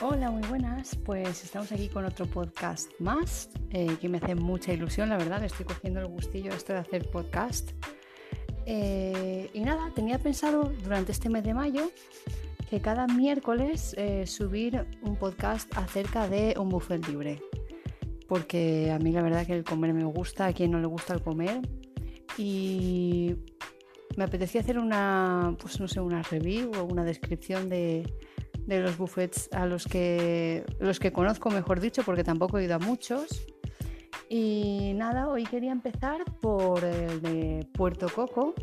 Hola, muy buenas. Pues estamos aquí con otro podcast más, eh, que me hace mucha ilusión, la verdad. estoy cogiendo el gustillo esto de hacer podcast. Eh, y nada, tenía pensado durante este mes de mayo que cada miércoles eh, subir un podcast acerca de un buffet libre. Porque a mí la verdad que el comer me gusta, a quien no le gusta el comer. Y me apetecía hacer una, pues no sé, una review o una descripción de de los buffets a los que, los que conozco, mejor dicho, porque tampoco he ido a muchos. Y nada, hoy quería empezar por el de Puerto Coco.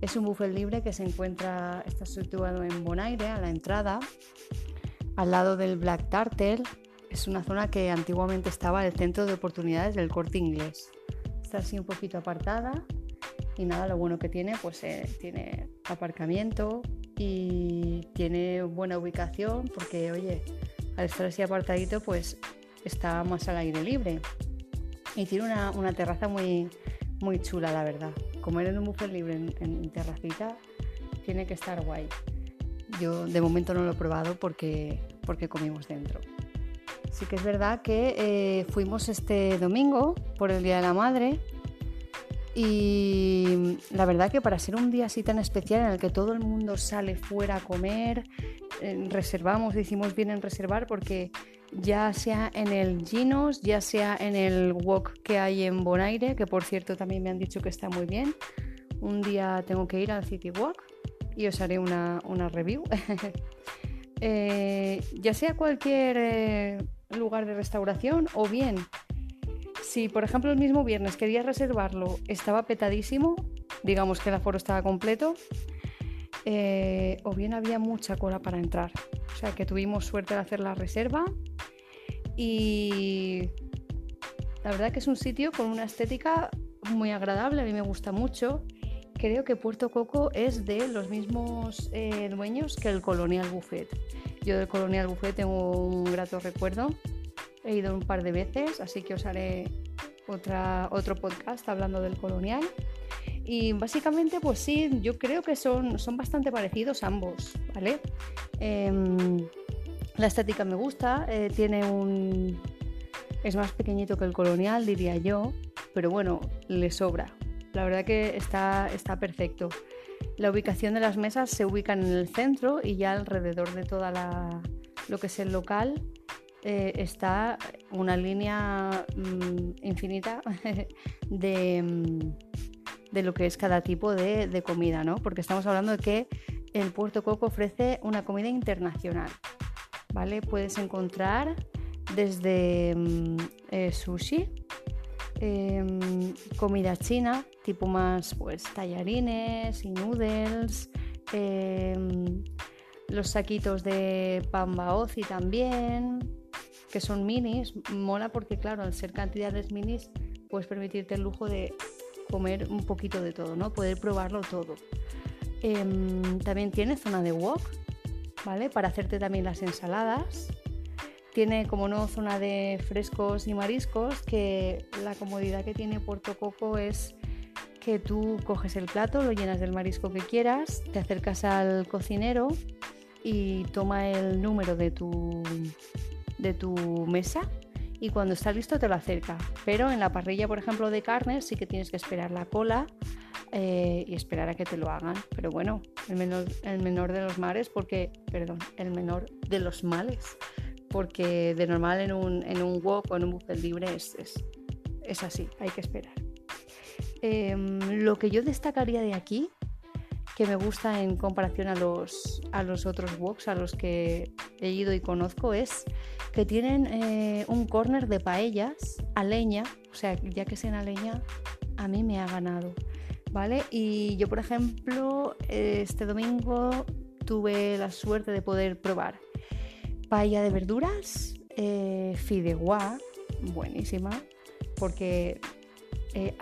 Es un buffet libre que se encuentra, está situado en Bonaire, a la entrada, al lado del Black Turtle. Es una zona que antiguamente estaba el centro de oportunidades del corte inglés. Está así un poquito apartada y nada, lo bueno que tiene, pues eh, tiene aparcamiento, y tiene buena ubicación porque, oye, al estar así apartadito, pues está más al aire libre. Y tiene una, terraza muy, muy chula, la verdad. Comer en un buffet libre en, terracita tiene que estar guay. Yo de momento no lo he probado porque, porque comimos dentro. Sí que es verdad que eh, fuimos este domingo por el Día de la Madre y la verdad que para ser un día así tan especial en el que todo el mundo sale fuera a comer, eh, reservamos, decimos bien en reservar porque ya sea en el Ginos, ya sea en el Walk que hay en Bonaire, que por cierto también me han dicho que está muy bien. Un día tengo que ir al City Walk y os haré una, review. Eh, ya sea cualquier eh, lugar de restauración o bien si por ejemplo el mismo viernes quería reservarlo, estaba petadísimo, digamos que el aforo estaba completo, eh, o bien había mucha cola para entrar. O sea que tuvimos suerte de hacer la reserva y la verdad que es un sitio con una estética muy agradable, a mí me gusta mucho. Creo que Puerto Coco es de los mismos eh, dueños que el Colonial Buffet. Yo del Colonial Buffet tengo un grato recuerdo He ido un par de veces, así que os haré otra, otro podcast hablando del colonial. Y básicamente, pues sí, yo creo que son, son bastante parecidos ambos, ¿vale? Em, la estética me gusta, eh, tiene un... es más pequeñito que el colonial, diría yo, pero bueno, le sobra. La verdad que está, está perfecto. La ubicación de las mesas se ubican en el centro y ya alrededor de toda la, lo que es el local eh, está una línea mm, infinita de, mm, de, lo que es cada tipo de, comida, ¿no? Porque estamos hablando de que el Puerto Coco ofrece una comida internacional, ¿vale? Puedes encontrar desde mm, eh, sushi, em, comida china, tipo más pues tallarines y noodles, em, los saquitos de pan baozi también, que son minis, mola porque claro, al ser cantidades minis puedes permitirte el lujo de comer un poquito de todo, ¿no? Poder probarlo todo. Em, también tiene zona de wok, ¿vale? Para hacerte también las ensaladas. Tiene, como no, zona de frescos y mariscos, que la comodidad que tiene Puerto Coco es que tú coges el plato, lo llenas del marisco que quieras, te acercas al cocinero y toma el número de tu, de tu mesa y cuando está listo te lo acerca. Pero en la parrilla, por ejemplo, de carnes sí que tienes que esperar la cola eh, y esperar a que te lo hagan. Pero bueno, el menor, el menor de los mares, porque, perdón, el menor de los males, porque de normal en un, en un wok o en un buffet libre es, es, así, hay que esperar. Em, lo que yo destacaría de aquí que me gusta en comparación a los, a los otros woks a los que he ido y conozco es que tienen eh, un corner de paellas a leña, o sea, ya que sea a leña, a mí me ha ganado, ¿vale? Y yo, por ejemplo, este domingo tuve la suerte de poder probar paella de verduras, eh, fideuá, buenísima, porque eh,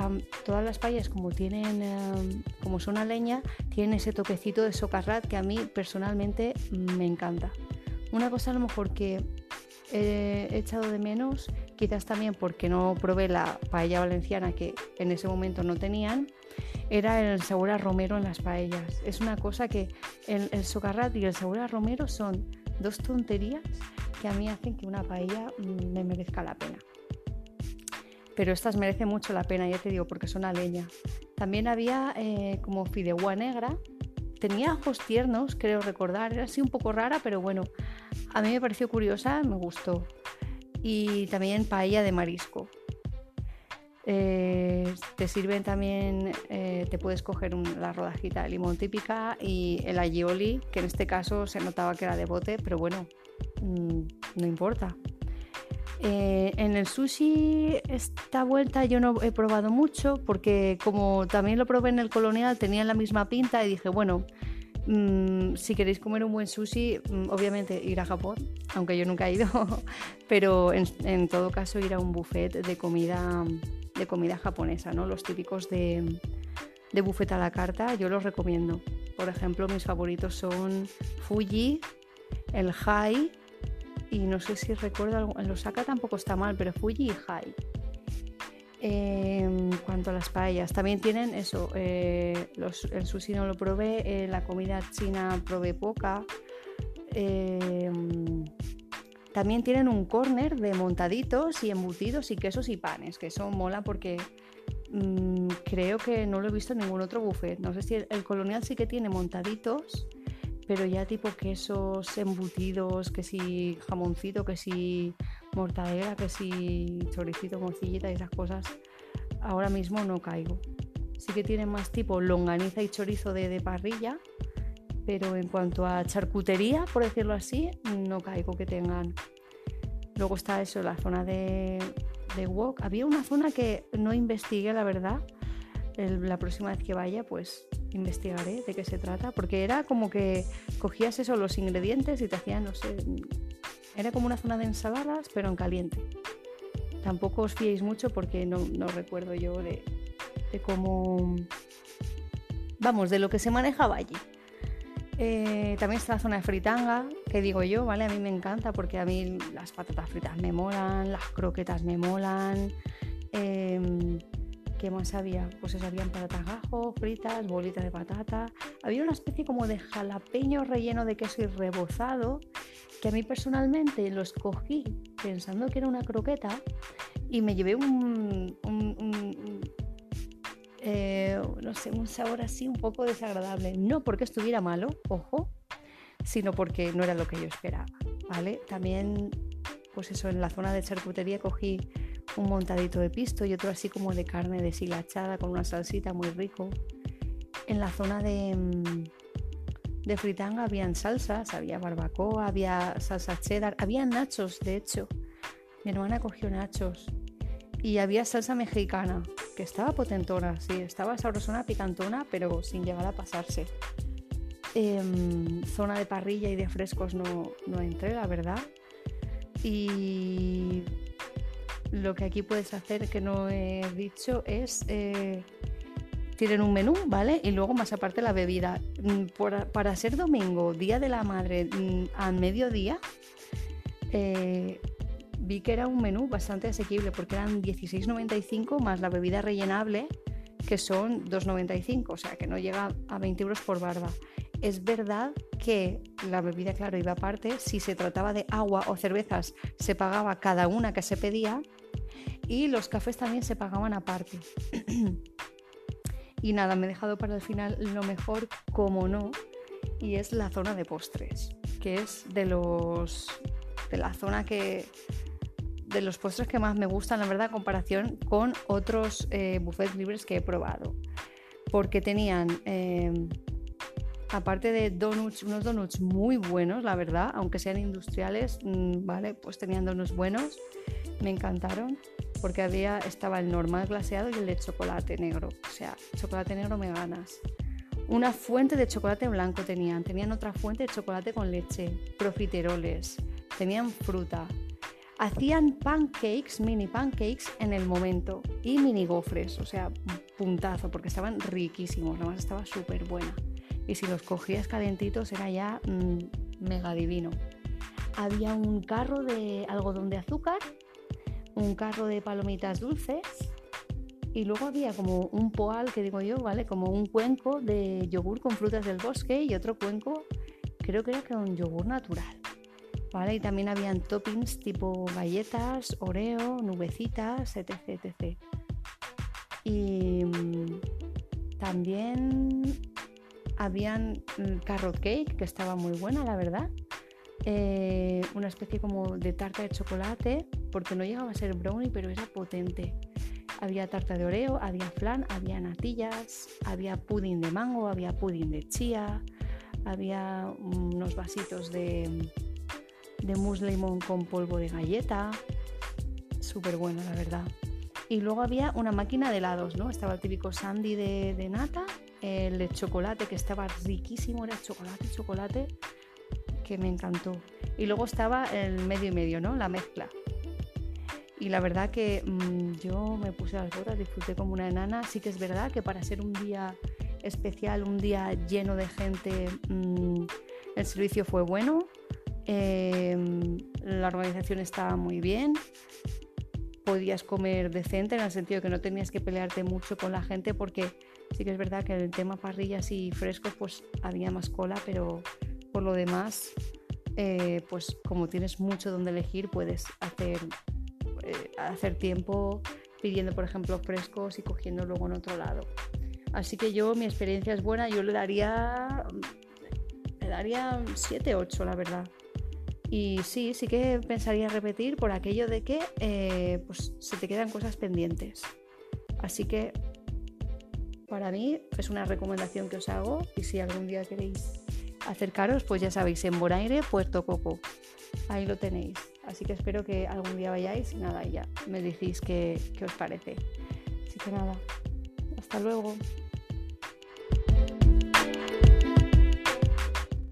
todas las paellas como tienen em, como son a leña tienen ese toquecito de socarrat que a mí personalmente me encanta una cosa a lo mejor que he echado de menos quizás también porque no probé la paella valenciana que en ese momento no tenían era el sabor romero en las paellas es una cosa que el, socarrat y el sabor romero son Dos tonterías que a mí hacen que una paella mm, me merezca la pena. Pero estas merecen mucho la pena, ya te digo, porque son a leña. También había eh, como fideuá negra. Tenía ojos tiernos, creo recordar. Era así un poco rara, pero bueno, a mí me pareció curiosa, me gustó. Y también paella de marisco. Eh, te sirven también, eh, te puedes coger la rodajita de limón típica y el aioli, que en este caso se notaba que era de bote, pero bueno, mm, no importa. Eh, en el sushi esta vuelta yo no he probado mucho porque como también lo probé en el colonial tenía la misma pinta y dije, bueno, mm, si queréis comer un buen sushi, mm, obviamente ir a Japón, aunque yo nunca he ido, pero en, todo caso ir a un buffet de comida de comida japonesa, ¿no? Los típicos de, buffet a la carta, yo los recomiendo. Por ejemplo, mis favoritos son Fuji, el Hai y no sé si recuerdo, en Osaka tampoco está mal, pero Fuji y Hai. En cuanto a las paellas, también tienen eso, eh, el sushi no lo probé, eh, la comida china probé poca. Eh, también tienen un corner de montaditos y embutidos y quesos y panes, que eso mola porque mm, creo que no lo he visto en ningún otro buffet. No sé si el, colonial sí que tiene montaditos, pero ya tipo quesos embutidos, que si jamoncito, que si mortadela, que si choricito, morcillita y esas cosas, ahora mismo no caigo. Sí que tienen más tipo longaniza y chorizo de parrilla, pero en cuanto a charcutería, por decirlo así, no caigo que tengan. Luego está eso, la zona de, de wok. Había una zona que no investigué, la verdad. la próxima vez que vaya, pues investigaré de qué se trata, porque era como que cogías eso, los ingredientes y te hacían, no sé, era como una zona de ensaladas, pero en caliente. Tampoco os fiéis mucho porque no, recuerdo yo de, de cómo, vamos, de lo que se manejaba allí. Eh, también está la zona de fritanga, que digo yo, ¿vale? A mí me encanta porque a mí las patatas fritas me molan, las croquetas me molan. Em, ¿Qué más había? Pues eso, habían patatas gajo, fritas, bolitas de patata. Había una especie como de jalapeño relleno de queso y rebozado, que a mí personalmente lo escogí pensando que era una croqueta y me llevé un eh, no sé, un sabor así un poco desagradable. No porque estuviera malo, ojo, sino porque no era lo que yo esperaba, ¿vale? También, pues eso, en la zona de charcutería cogí un montadito de pisto y otro así como de carne deshilachada con una salsita muy rico. En la zona de, mm, de fritanga habían salsas, había barbacoa, había salsa cheddar, había nachos, de hecho. Mi hermana cogió nachos y había salsa mexicana, que estaba potentona, sí, estaba sabrosona, picantona, pero sin llegar a pasarse. Em, zona de parrilla y de frescos no, no entré, la verdad. Y lo que aquí puedes hacer que no he dicho es eh, tienen un menú, ¿vale? Y luego más aparte la bebida. Mm, para ser domingo, día de la madre, mm, a mediodía, eh, vi que era un menú bastante asequible porque eran 16,95 más la bebida rellenable que son 2,95, o sea que no llega a 20 euros por barba. Es verdad que la bebida, claro, iba aparte. Si se trataba de agua o cervezas, se pagaba cada una que se pedía y los cafés también se pagaban aparte. y nada, me he dejado para el final lo mejor, como no, y es la zona de postres, que es de los de la zona que de los postres que más me gustan, la verdad, en comparación con otros eh, buffets libres que he probado. Porque tenían, em, aparte de donuts, unos donuts muy buenos, la verdad, aunque sean industriales, mm, ¿vale? Pues tenían donuts buenos, me encantaron, porque había, estaba el normal glaseado y el de chocolate negro. O sea, chocolate negro me ganas. Una fuente de chocolate blanco tenían, tenían otra fuente de chocolate con leche, profiteroles, tenían fruta, hacían pancakes, mini pancakes en el momento y mini gofres, o sea, puntazo, porque estaban riquísimos, la masa estaba súper buena. Y si los cogías calentitos era ya mm, mega divino. Había un carro de algodón de azúcar, un carro de palomitas dulces y luego había como un poal, que digo yo, ¿vale? Como un cuenco de yogur con frutas del bosque y otro cuenco, creo que era con yogur natural ¿vale? Y también habían toppings tipo galletas, oreo, nubecitas, etc. etc. Y mm, también habían mm, carrot cake, que estaba muy buena, la verdad. Eh, una especie como de tarta de chocolate, porque no llegaba a ser brownie, pero era potente. Había tarta de oreo, había flan, había natillas, había pudding de mango, había pudding de chía, había unos vasitos de, de mousse limón con polvo de galleta. Súper bueno, la verdad. Y luego había una máquina de helados, ¿no? Estaba el típico sandy de, de nata, el de chocolate que estaba riquísimo, era chocolate, chocolate, que me encantó. Y luego estaba el medio y medio, ¿no? La mezcla. Y la verdad que mm, yo me puse las botas, disfruté como una enana. Sí que es verdad que para ser un día especial, un día lleno de gente, mm, el servicio fue bueno. Em, la organización estaba muy bien. Podías comer decente en el sentido que no tenías que pelearte mucho con la gente porque sí que es verdad que en el tema parrillas y frescos pues había más cola, pero por lo demás, eh, pues como tienes mucho donde elegir, puedes hacer, eh, hacer tiempo pidiendo, por ejemplo, frescos y cogiendo luego en otro lado. Así que yo, mi experiencia es buena, yo le daría, le daría 7, 8, la verdad. Y sí, sí que pensaría repetir por aquello de que eh, pues, se te quedan cosas pendientes. Así que para mí es una recomendación que os hago y si algún día queréis acercaros, pues ya sabéis, en Bonaire, Puerto Coco. Ahí lo tenéis. Así que espero que algún día vayáis y nada, ya me decís qué, qué os parece. Así que nada, hasta luego.